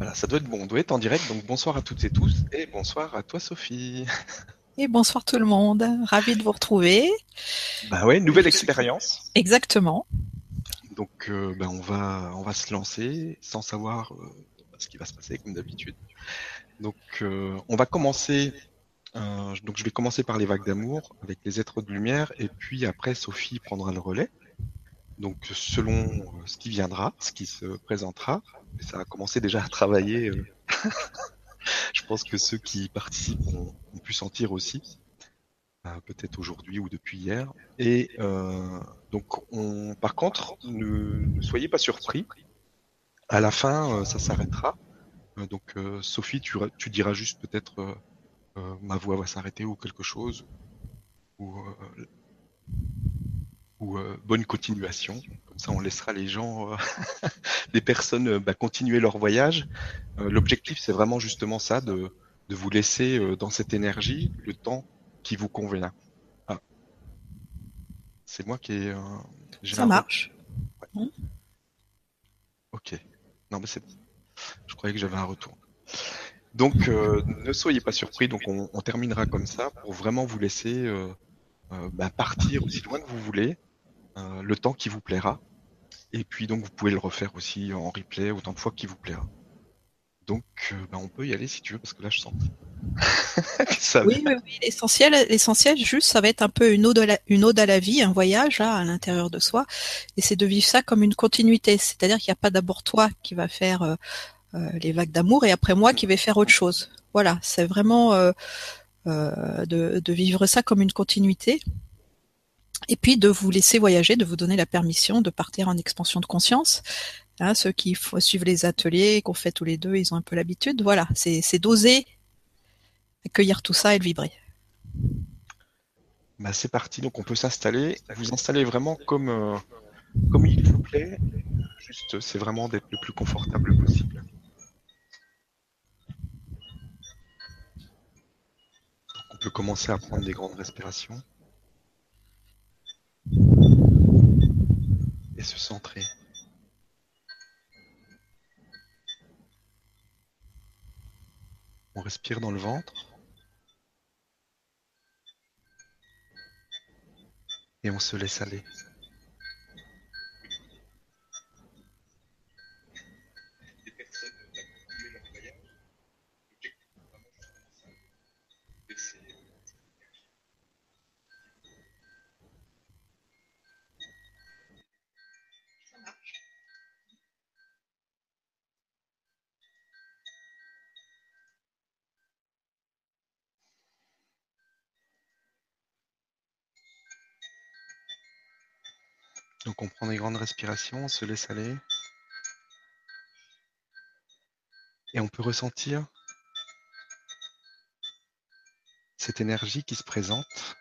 Voilà, ça doit être bon, on doit être en direct, donc bonsoir à toutes et tous, et bonsoir à toi Sophie. Et bonsoir tout le monde, ravi de vous retrouver. Bah ouais, nouvelle expérience. Exactement. Donc euh, bah, on va on va se lancer sans savoir euh, ce qui va se passer comme d'habitude. Donc euh, on va commencer. euh, donc je vais commencer par les vagues d'amour avec les êtres de lumière, et puis après Sophie prendra le relais. Donc selon euh, ce qui viendra, ce qui se présentera, ça a commencé déjà à travailler. euh, je pense que ceux qui participent ont, ont pu sentir aussi, euh, peut-être aujourd'hui ou depuis hier. Et donc, on, par contre, ne, soyez pas surpris. À la fin, ça s'arrêtera. Donc, Sophie, tu, ra- tu diras juste peut-être ma voix va s'arrêter ou quelque chose, ou euh, bonne continuation. Comme ça, on laissera les gens, euh, les personnes, euh, bah, continuer leur voyage. L'objectif, c'est vraiment justement ça, de, de vous laisser dans cette énergie le temps qui vous convient. Ah. C'est moi qui ai. Ça marche. Ok. Non, mais c'est. Je croyais que j'avais un retour. Donc, euh, ne soyez pas surpris. Donc, on, on terminera comme ça pour vraiment vous laisser euh, euh, bah, partir aussi loin que vous voulez, le temps qui vous plaira. Et puis, donc, vous pouvez le refaire aussi en replay autant de fois qu'il vous plaira. Donc, euh, bah, on peut y aller si tu veux, parce que là, je sens. ça Oui, oui, oui. L'essentiel, l'essentiel, juste, ça va être un peu une ode, à la, une ode à la vie, un voyage là, à l'intérieur de soi, et c'est de vivre ça comme une continuité. C'est-à-dire qu'il n'y a pas d'abord toi qui va faire euh, euh, les vagues d'amour et après moi qui vais faire autre chose. Voilà, c'est vraiment euh, euh, de, de vivre ça comme une continuité. Et puis de vous laisser voyager, de vous donner la permission de partir en expansion de conscience. Hein, ceux qui suivent les ateliers qu'on fait tous les deux, ils ont un peu l'habitude. Voilà, c'est c'est d'oser accueillir tout ça et le vibrer. Bah, c'est parti, donc on peut s'installer. Vous installez vraiment comme, euh, comme il vous plaît. Juste, c'est vraiment d'être le plus confortable possible. On peut commencer à prendre des grandes respirations. Et se centrer. On respire dans le ventre. Et on se laisse aller. Donc on prend des grandes respirations, on se laisse aller. Et on peut ressentir cette énergie qui se présente.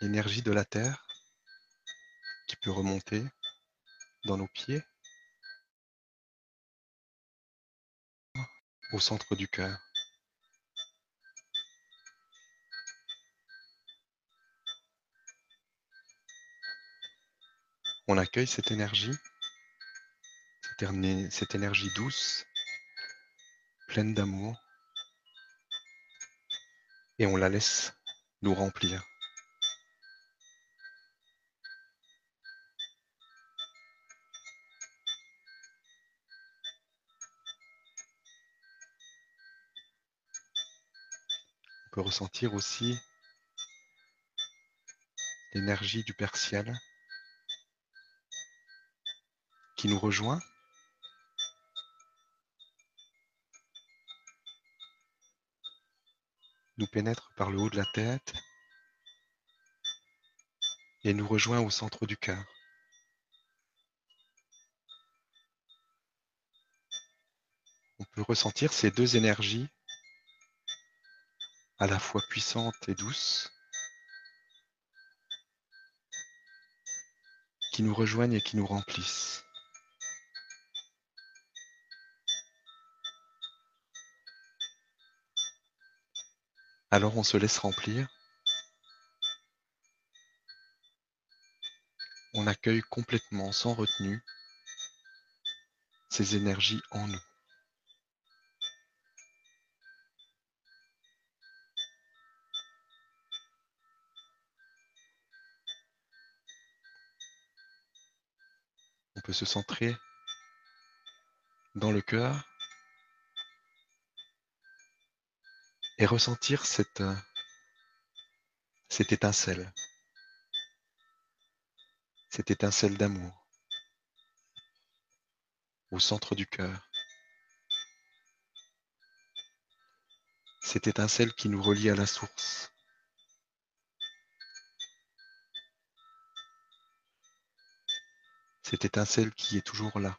L'énergie de la Terre qui peut remonter dans nos pieds au centre du cœur. On accueille cette énergie, cette, éner- cette énergie douce, pleine d'amour, et on la laisse nous remplir. On peut ressentir aussi l'énergie du Père Ciel qui nous rejoint. nous pénètre par le haut de la tête et nous rejoint au centre du cœur. On peut ressentir ces deux énergies à la fois puissantes et douces qui nous rejoignent et qui nous remplissent. Alors on se laisse remplir. On accueille complètement, sans retenue, ces énergies en nous. On peut se centrer dans le cœur et ressentir cette, euh, cette étincelle, cette étincelle d'amour au centre du cœur. Cette étincelle qui nous relie à la source. Cette étincelle qui est toujours là,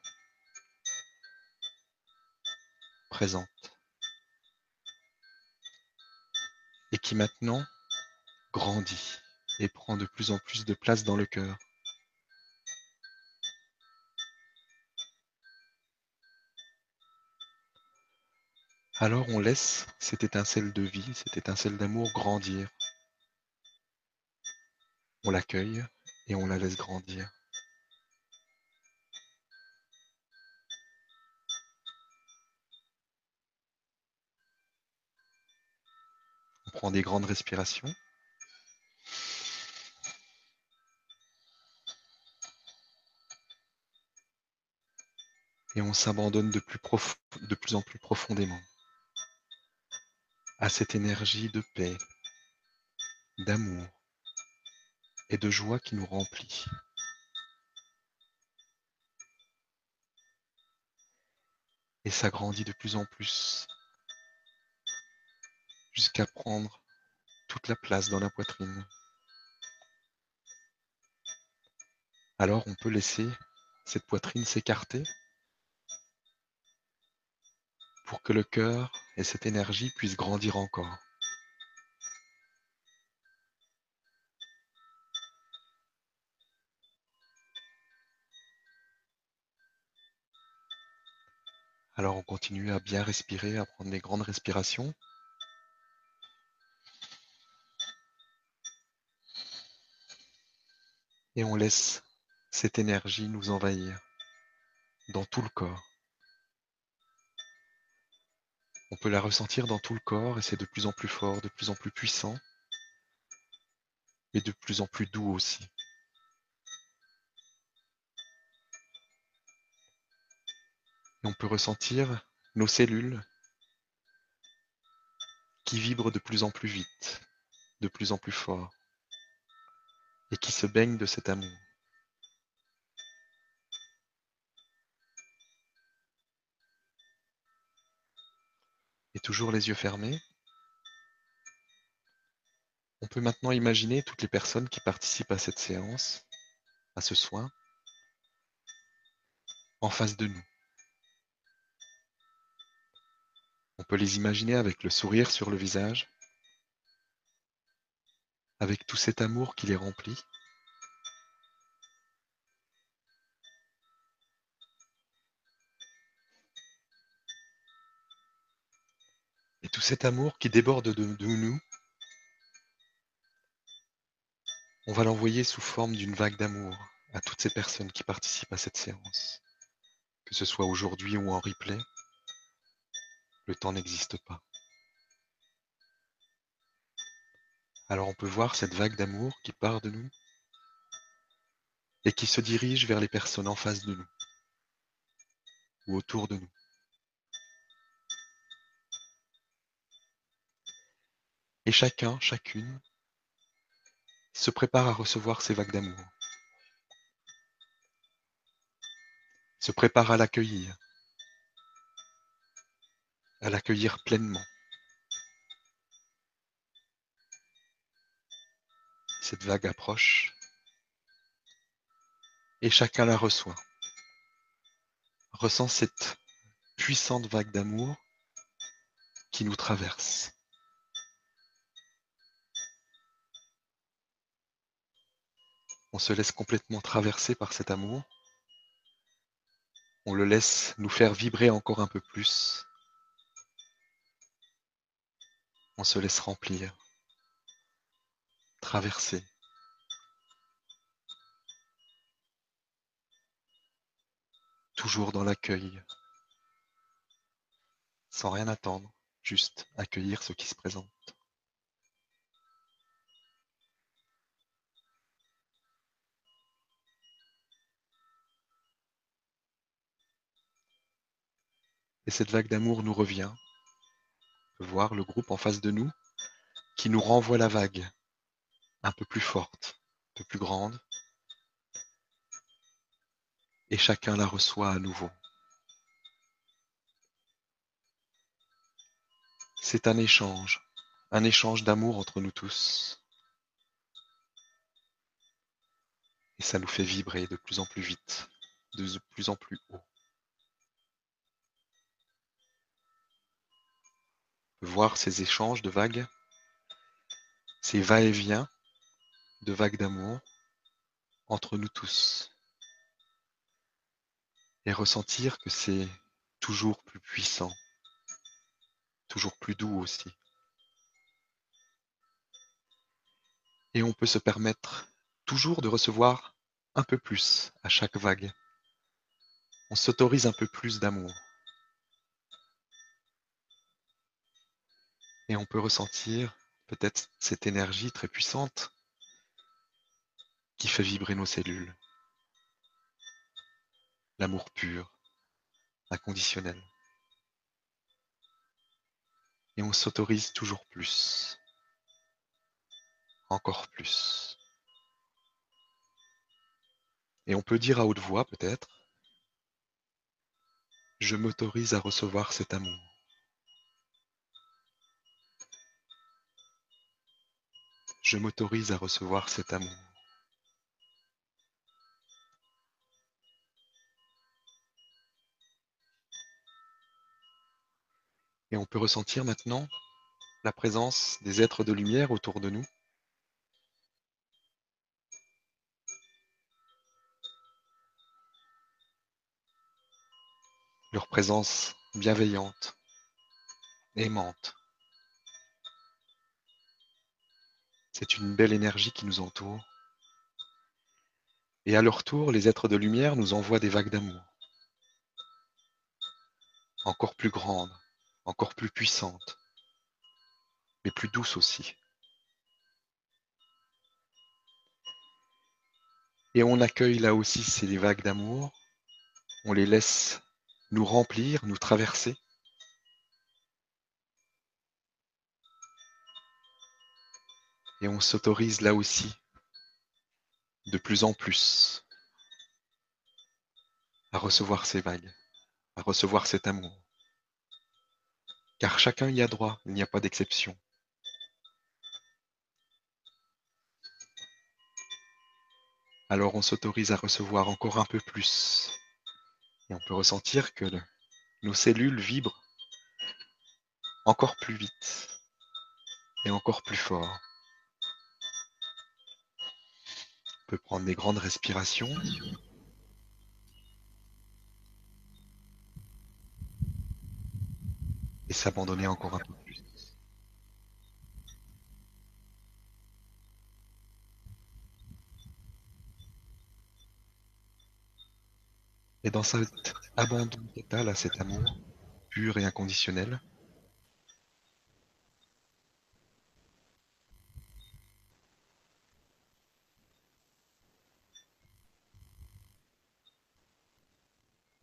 présente. Et qui maintenant grandit et prend de plus en plus de place dans le cœur. Alors on laisse cette étincelle de vie, cette étincelle d'amour grandir. On l'accueille et on la laisse grandir. Des grandes respirations. Et on s'abandonne de, de plus en plus profondément à cette énergie de paix, d'amour et de joie qui nous remplit. Et s'agrandit de plus en plus jusqu'à prendre toute la place dans la poitrine. Alors on peut laisser cette poitrine s'écarter pour que le cœur et cette énergie puissent grandir encore. Alors on continue à bien respirer, à prendre des grandes respirations. Et on laisse cette énergie nous envahir dans tout le corps. On peut la ressentir dans tout le corps et c'est de plus en plus fort, de plus en plus puissant et de plus en plus doux aussi. On peut ressentir nos cellules qui vibrent de plus en plus vite, de plus en plus fort et qui se baignent de cet amour. et toujours les yeux fermés. On peut maintenant imaginer toutes les personnes qui participent à cette séance, à ce soin, en face de nous. On peut les imaginer avec le sourire sur le visage, avec tout cet amour qui les remplit. Et tout cet amour qui déborde de, nous, on va l'envoyer sous forme d'une vague d'amour à toutes ces personnes qui participent à cette séance. Que ce soit aujourd'hui ou en replay, le temps n'existe pas. Alors on peut voir cette vague d'amour qui part de nous et qui se dirige vers les personnes en face de nous ou autour de nous. Et chacun, chacune, se prépare à recevoir ces vagues d'amour, se prépare à l'accueillir, à l'accueillir pleinement. Cette vague approche et chacun la reçoit, ressent cette puissante vague d'amour qui nous traverse. On se laisse complètement traverser par cet amour. On le laisse nous faire vibrer encore un peu plus. On se laisse remplir, traverser. toujours dans l'accueil, sans rien attendre, juste accueillir ce qui se présente. Et cette vague d'amour nous revient, voir le groupe en face de nous qui nous renvoie la vague, un peu plus forte, un peu plus grande, et chacun la reçoit à nouveau. C'est un échange, un échange d'amour entre nous tous. Et ça nous fait vibrer de plus en plus vite, de plus en plus haut. Voir ces échanges de vagues, ces va-et-vient de vagues d'amour entre nous tous et ressentir que c'est toujours plus puissant, toujours plus doux aussi. Et on peut se permettre toujours de recevoir un peu plus à chaque vague. On s'autorise un peu plus d'amour. Et on peut ressentir peut-être cette énergie très puissante qui fait vibrer nos cellules l'amour pur, inconditionnel. Et on s'autorise toujours plus, encore plus. Et on peut dire à haute voix peut-être, je m'autorise à recevoir cet amour. Je m'autorise à recevoir cet amour. Et on peut ressentir maintenant la présence des êtres de lumière autour de nous. Leur présence bienveillante, aimante. C'est une belle énergie qui nous entoure. Et à leur tour, les êtres de lumière nous envoient des vagues d'amour, encore plus grandes, encore plus puissante, mais plus douce aussi. Et on accueille là aussi ces vagues d'amour, on les laisse nous remplir, nous traverser. Et on s'autorise là aussi de plus en plus à recevoir ces vagues, à recevoir cet amour car chacun y a droit, il n'y a pas d'exception. Alors on s'autorise à recevoir encore un peu plus. Et on peut ressentir que nos cellules vibrent encore plus vite et encore plus fort. On peut prendre des grandes respirations. Et s'abandonner encore un peu plus. Et dans cet abandon total à cet amour pur et inconditionnel,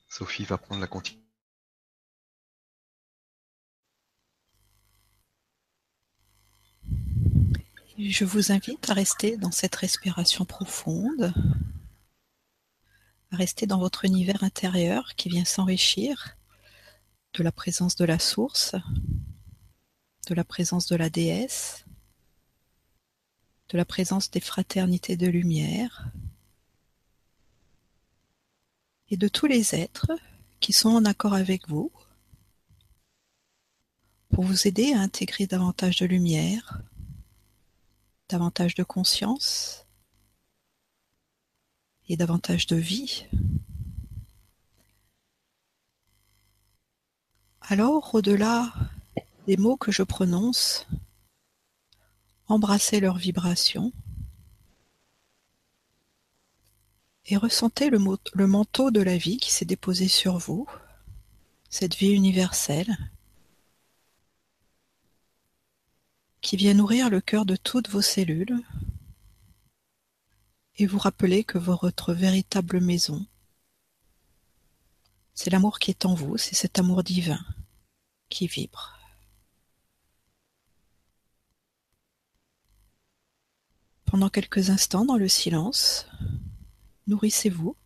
Sophie va prendre la continuité. Je vous invite à rester dans cette respiration profonde, à rester dans votre univers intérieur qui vient s'enrichir de la présence de la source, de la présence de la déesse, de la présence des fraternités de lumière et de tous les êtres qui sont en accord avec vous pour vous aider à intégrer davantage de lumière, davantage de conscience et davantage de vie. Alors, au-delà des mots que je prononce, embrassez leur vibration et ressentez le, le manteau de la vie qui s'est déposé sur vous, cette vie universelle, qui vient nourrir le cœur de toutes vos cellules et vous rappeler que votre véritable maison, c'est l'amour qui est en vous, c'est cet amour divin qui vibre. Pendant quelques instants dans le silence, nourrissez-vous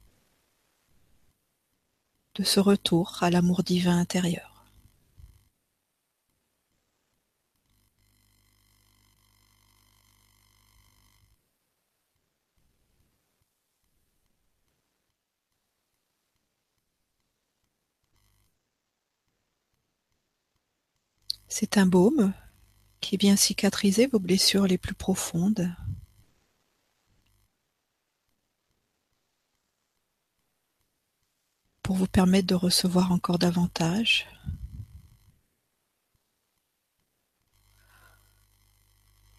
de ce retour à l'amour divin intérieur. C'est un baume qui vient cicatriser vos blessures les plus profondes. pour vous permettre de recevoir encore davantage.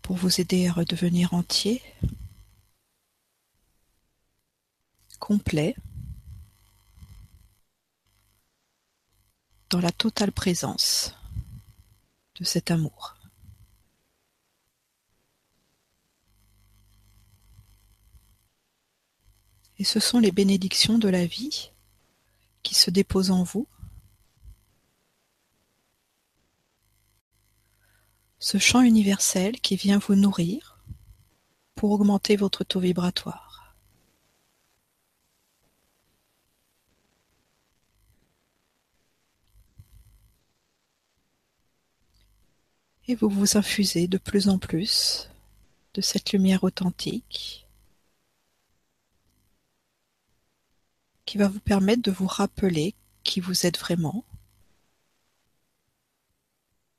pour vous aider à redevenir entier, complet, dans la totale présence de cet amour. Et ce sont les bénédictions de la vie qui se déposent en vous. Ce champ universel qui vient vous nourrir pour augmenter votre taux vibratoire. Et vous vous infusez de plus en plus de cette lumière authentique qui va vous permettre de vous rappeler qui vous êtes vraiment,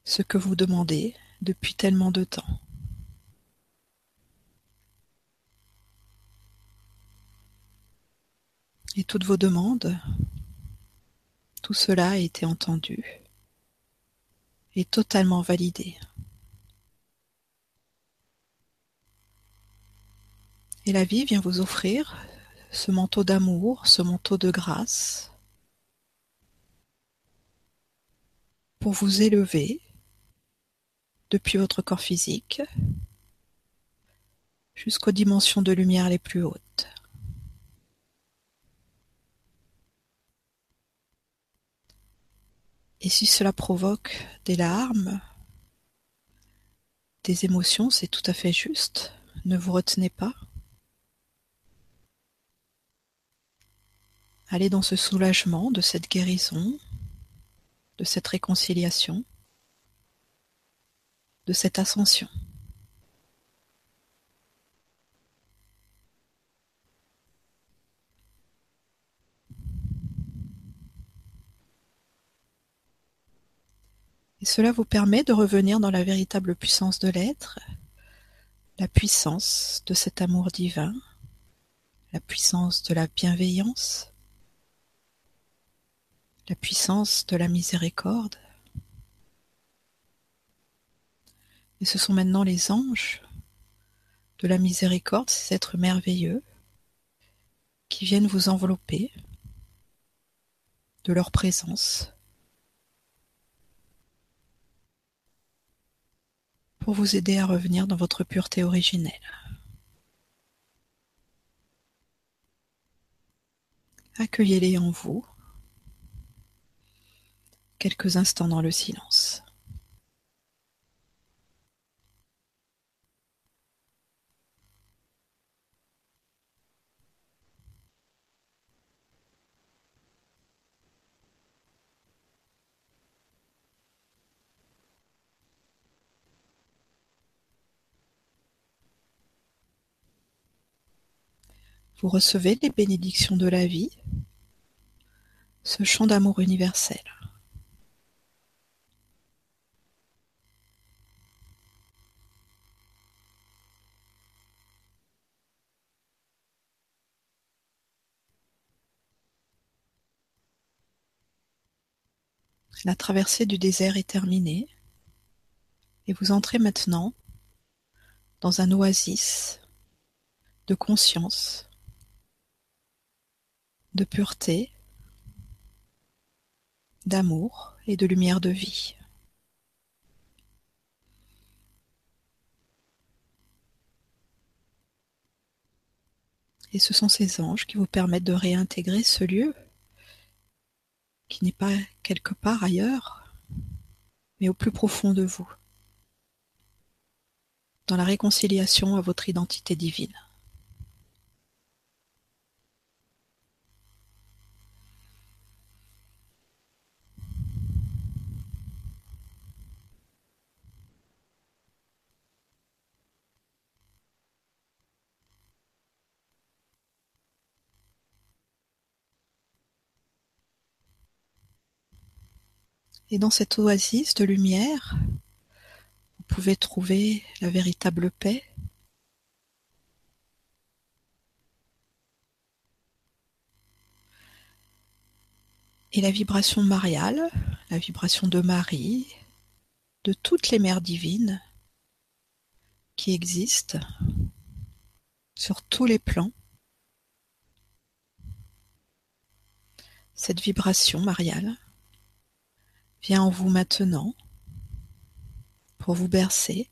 ce que vous demandez depuis tellement de temps. Et toutes vos demandes, tout cela a été entendu et totalement validé. Et la vie vient vous offrir ce manteau d'amour, ce manteau de grâce, pour vous élever depuis votre corps physique jusqu'aux dimensions de lumière les plus hautes. Et si cela provoque des larmes, des émotions, c'est tout à fait juste. Ne vous retenez pas. Allez dans ce soulagement de cette guérison, de cette réconciliation, de cette ascension. Cela vous permet de revenir dans la véritable puissance de l'être, la puissance de cet amour divin, la puissance de la bienveillance, la puissance de la miséricorde. Et ce sont maintenant les anges de la miséricorde, ces êtres merveilleux, qui viennent vous envelopper de leur présence pour vous aider à revenir dans votre pureté originelle. Accueillez-les en vous quelques instants dans le silence. Vous recevez les bénédictions de la vie, ce chant d'amour universel. La traversée du désert est terminée et vous entrez maintenant dans un oasis de conscience de pureté, d'amour et de lumière de vie. Et ce sont ces anges qui vous permettent de réintégrer ce lieu qui n'est pas quelque part ailleurs, mais au plus profond de vous, dans la réconciliation à votre identité divine. Et dans cette oasis de lumière, vous pouvez trouver la véritable paix. Et la vibration mariale, la vibration de Marie, de toutes les mères divines qui existent sur tous les plans. Cette vibration mariale vient en vous maintenant pour vous bercer.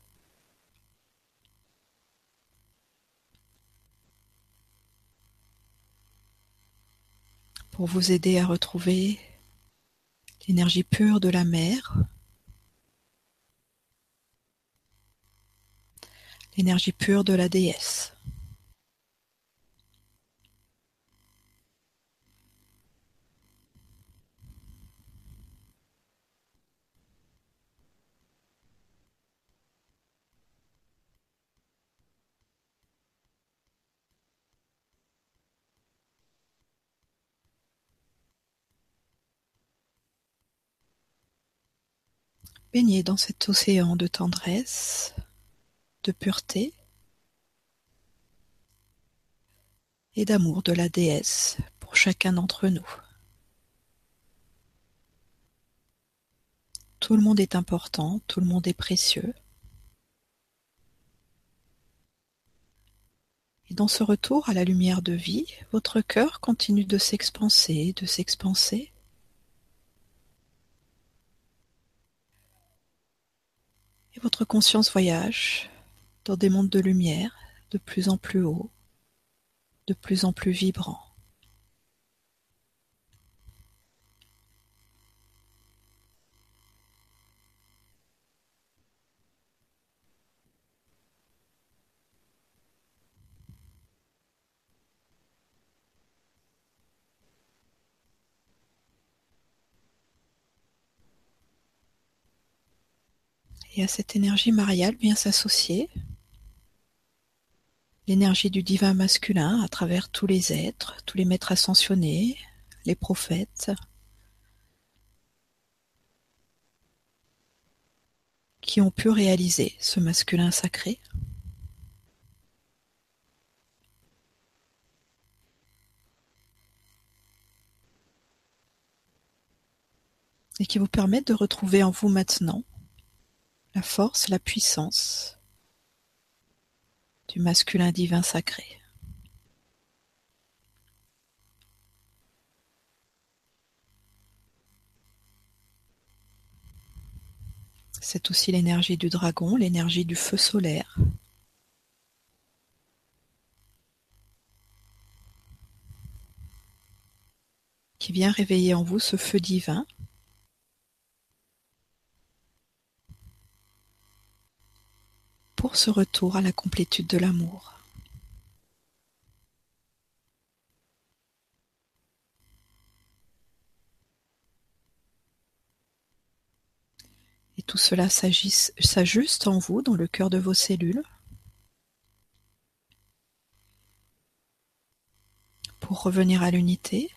pour vous aider à retrouver l'énergie pure de la mer, l'énergie pure de la déesse. Dans cet océan de tendresse, de pureté et d'amour de la déesse pour chacun d'entre nous. Tout le monde est important, tout le monde est précieux. Et dans ce retour à la lumière de vie, votre cœur continue de s'expanser, de s'expanser, Votre conscience voyage dans des mondes de lumière de plus en plus haut, de plus en plus vibrants. Et à cette énergie mariale vient s'associer l'énergie du divin masculin à travers tous les êtres, tous les maîtres ascensionnés, les prophètes, qui ont pu réaliser ce masculin sacré. et qui vous permettent de retrouver en vous maintenant la force, la puissance du masculin divin sacré. C'est aussi l'énergie du dragon, l'énergie du feu solaire. qui vient réveiller en vous ce feu divin pour ce retour à la complétude de l'amour. Et tout cela s'ajuste en vous, dans le cœur de vos cellules, pour revenir à l'unité,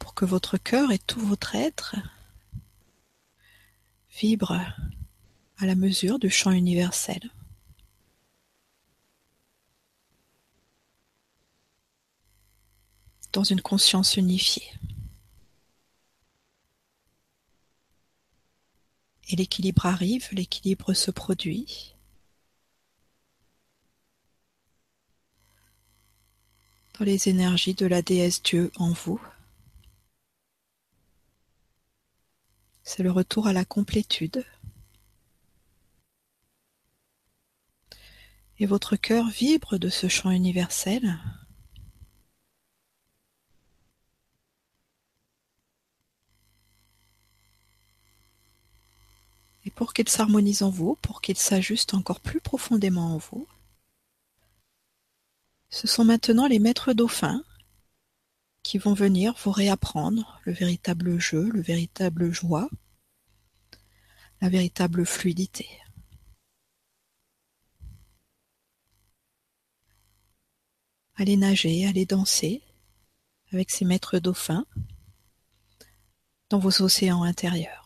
pour que votre cœur et tout votre être vibre à la mesure du champ universel. Dans une conscience unifiée. Et l'équilibre arrive, l'équilibre se produit. dans les énergies de la déesse Dieu en vous. C'est le retour à la complétude. Et votre cœur vibre de ce chant universel. Et pour qu'il s'harmonise en vous, pour qu'il s'ajuste encore plus profondément en vous, ce sont maintenant les maîtres dauphins qui vont venir vous réapprendre le véritable jeu, le véritable joie, la véritable fluidité. Allez nager, allez danser avec ces maîtres dauphins dans vos océans intérieurs.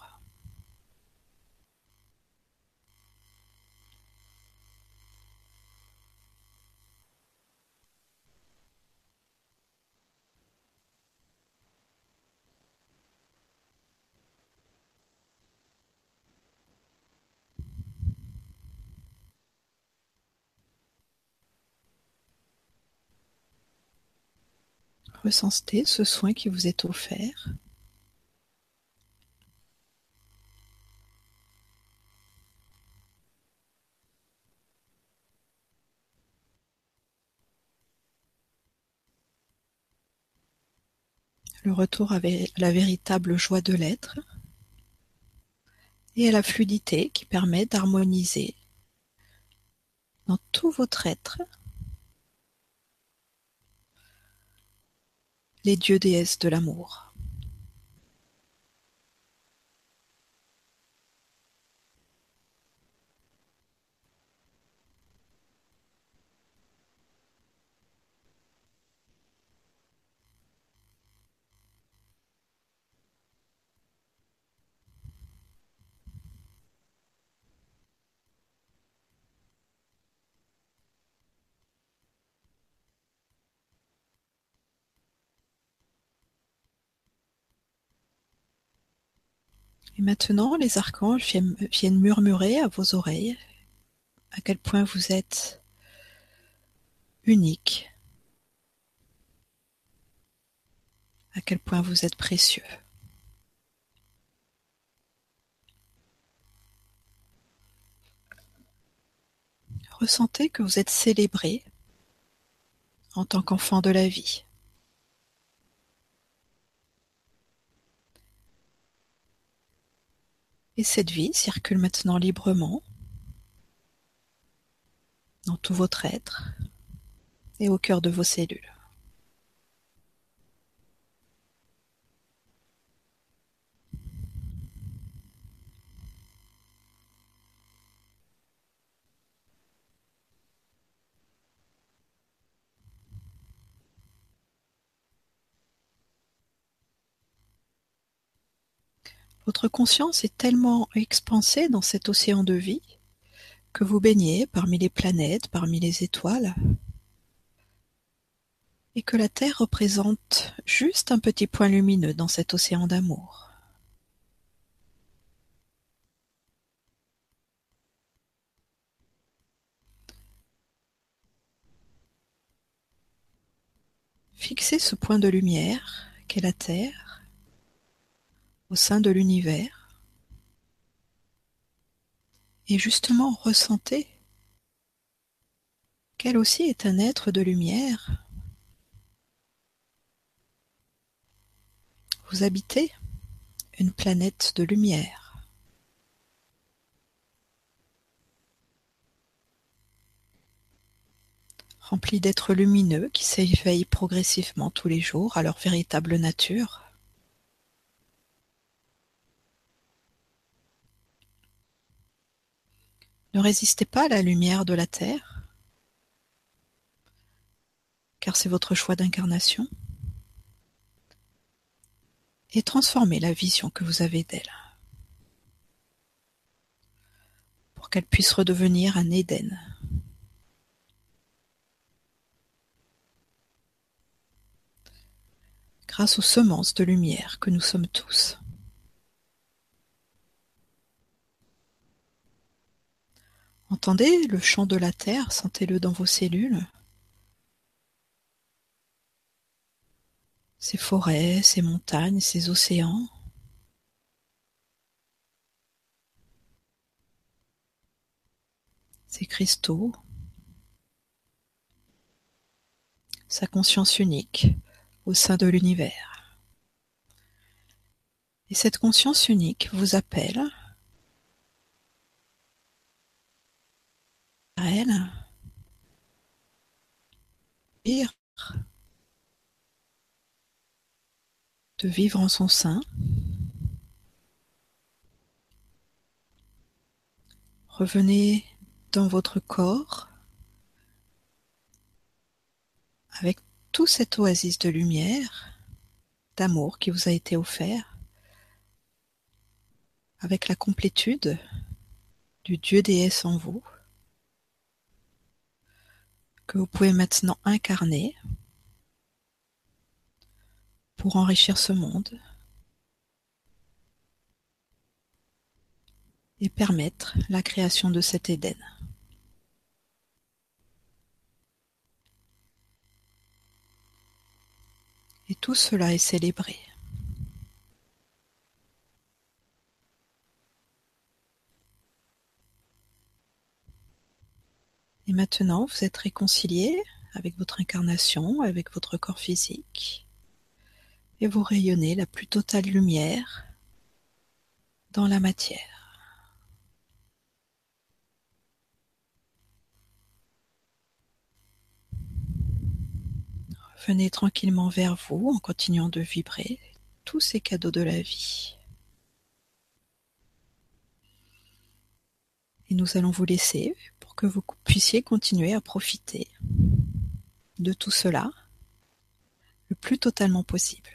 Ressentez ce soin qui vous est offert. Le retour à la véritable joie de l'être et à la fluidité qui permet d'harmoniser dans tout votre être les dieux-déesses de l'amour. Et maintenant, les archanges viennent murmurer à vos oreilles à quel point vous êtes unique, à quel point vous êtes précieux. Ressentez que vous êtes célébré en tant qu'enfant de la vie. Et cette vie circule maintenant librement dans tout votre être et au cœur de vos cellules. Votre conscience est tellement expansée dans cet océan de vie que vous baignez parmi les planètes, parmi les étoiles, et que la Terre représente juste un petit point lumineux dans cet océan d'amour. Fixez ce point de lumière qu'est la Terre au sein de l'univers et justement ressentez qu'elle aussi est un être de lumière. Vous habitez une planète de lumière. remplie d'êtres lumineux qui s'éveillent progressivement tous les jours à leur véritable nature. Ne résistez pas à la lumière de la terre, car c'est votre choix d'incarnation, et transformez la vision que vous avez d'elle, pour qu'elle puisse redevenir un Éden. grâce aux semences de lumière que nous sommes tous. Entendez le chant de la terre, sentez-le dans vos cellules. ces forêts, ces montagnes, ces océans. Ces cristaux, sa conscience unique au sein de l'univers. Et cette conscience unique vous appelle à elle de vivre en son sein. Revenez dans votre corps avec tout cet oasis de lumière, d'amour qui vous a été offert, avec la complétude du Dieu déesse en vous, que vous pouvez maintenant incarner pour enrichir ce monde et permettre la création de cet Éden. Et tout cela est célébré. Et maintenant, vous êtes réconcilié avec votre incarnation, avec votre corps physique, et vous rayonnez la plus totale lumière dans la matière. Venez tranquillement vers vous en continuant de vibrer tous ces cadeaux de la vie. Et nous allons vous laisser que vous puissiez continuer à profiter de tout cela le plus totalement possible.